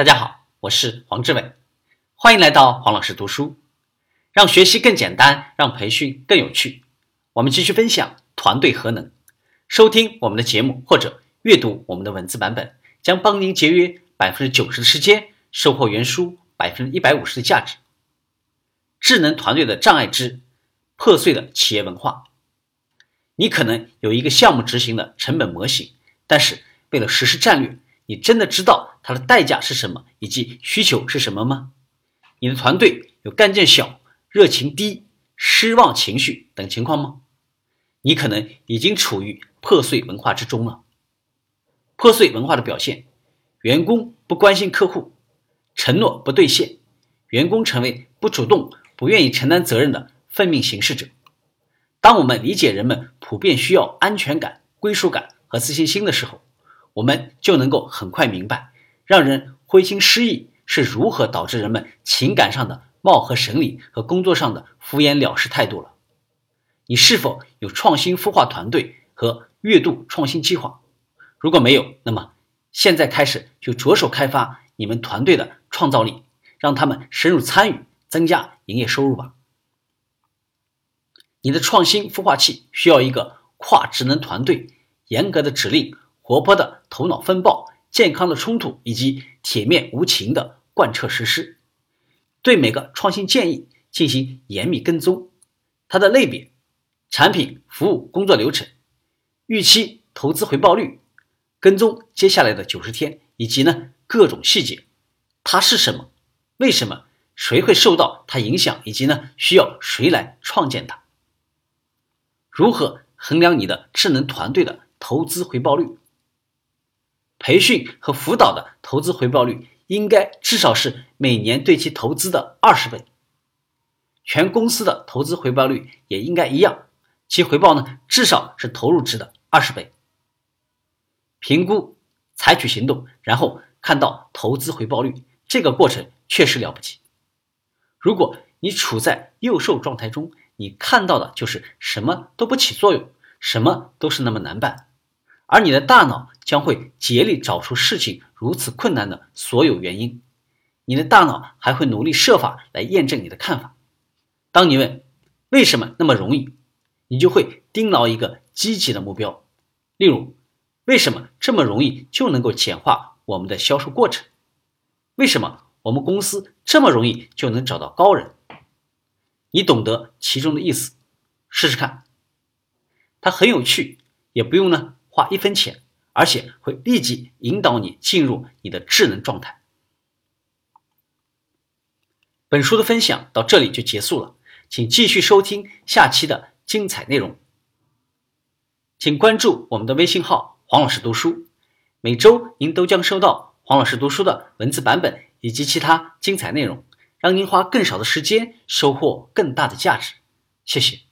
大家好，我是黄志伟，欢迎来到黄老师读书，让学习更简单，让培训更有趣。我们继续分享团队核能。收听我们的节目或者阅读我们的文字版本，将帮您节约百分之九十的时间，收获原书百分之一百五十的价值。智能团队的障碍之破碎的企业文化。你可能有一个项目执行的成本模型，但是为了实施战略，你真的知道它的代价是什么以及需求是什么吗？你的团队有干劲小、热情低、失望情绪等情况吗？你可能已经处于破碎文化之中了。破碎文化的表现：员工不关心客户，承诺不兑现，员工成为不主动、不愿意承担责任的奉命行事者。当我们理解人们普遍需要安全感、归属感和自信心的时候，我们就能够很快明白，让人灰心失意是如何导致人们情感上的貌合神离和工作上的敷衍了事态度了。你是否有创新孵化团队和月度创新计划？如果没有，那么现在开始就着手开发你们团队的创造力，让他们深入参与，增加营业收入吧。你的创新孵化器需要一个跨职能团队，严格的指令、活泼的头脑风暴、健康的冲突以及铁面无情的贯彻实施。对每个创新建议进行严密跟踪，它的类别、产品、服务、工作流程、预期投资回报率、跟踪接下来的九十天，以及呢各种细节。它是什么？为什么？谁会受到它影响？以及呢需要谁来创建它？如何衡量你的智能团队的投资回报率？培训和辅导的投资回报率应该至少是每年对其投资的二十倍。全公司的投资回报率也应该一样，其回报呢至少是投入值的二十倍。评估、采取行动，然后看到投资回报率，这个过程确实了不起。如果你处在幼兽状态中，你看到的就是什么都不起作用，什么都是那么难办，而你的大脑将会竭力找出事情如此困难的所有原因。你的大脑还会努力设法来验证你的看法。当你问为什么那么容易，你就会盯牢一个积极的目标，例如为什么这么容易就能够简化我们的销售过程？为什么我们公司这么容易就能找到高人？你懂得其中的意思，试试看。它很有趣，也不用呢花一分钱，而且会立即引导你进入你的智能状态。本书的分享到这里就结束了，请继续收听下期的精彩内容。请关注我们的微信号“黄老师读书”，每周您都将收到黄老师读书的文字版本以及其他精彩内容。让您花更少的时间，收获更大的价值。谢谢。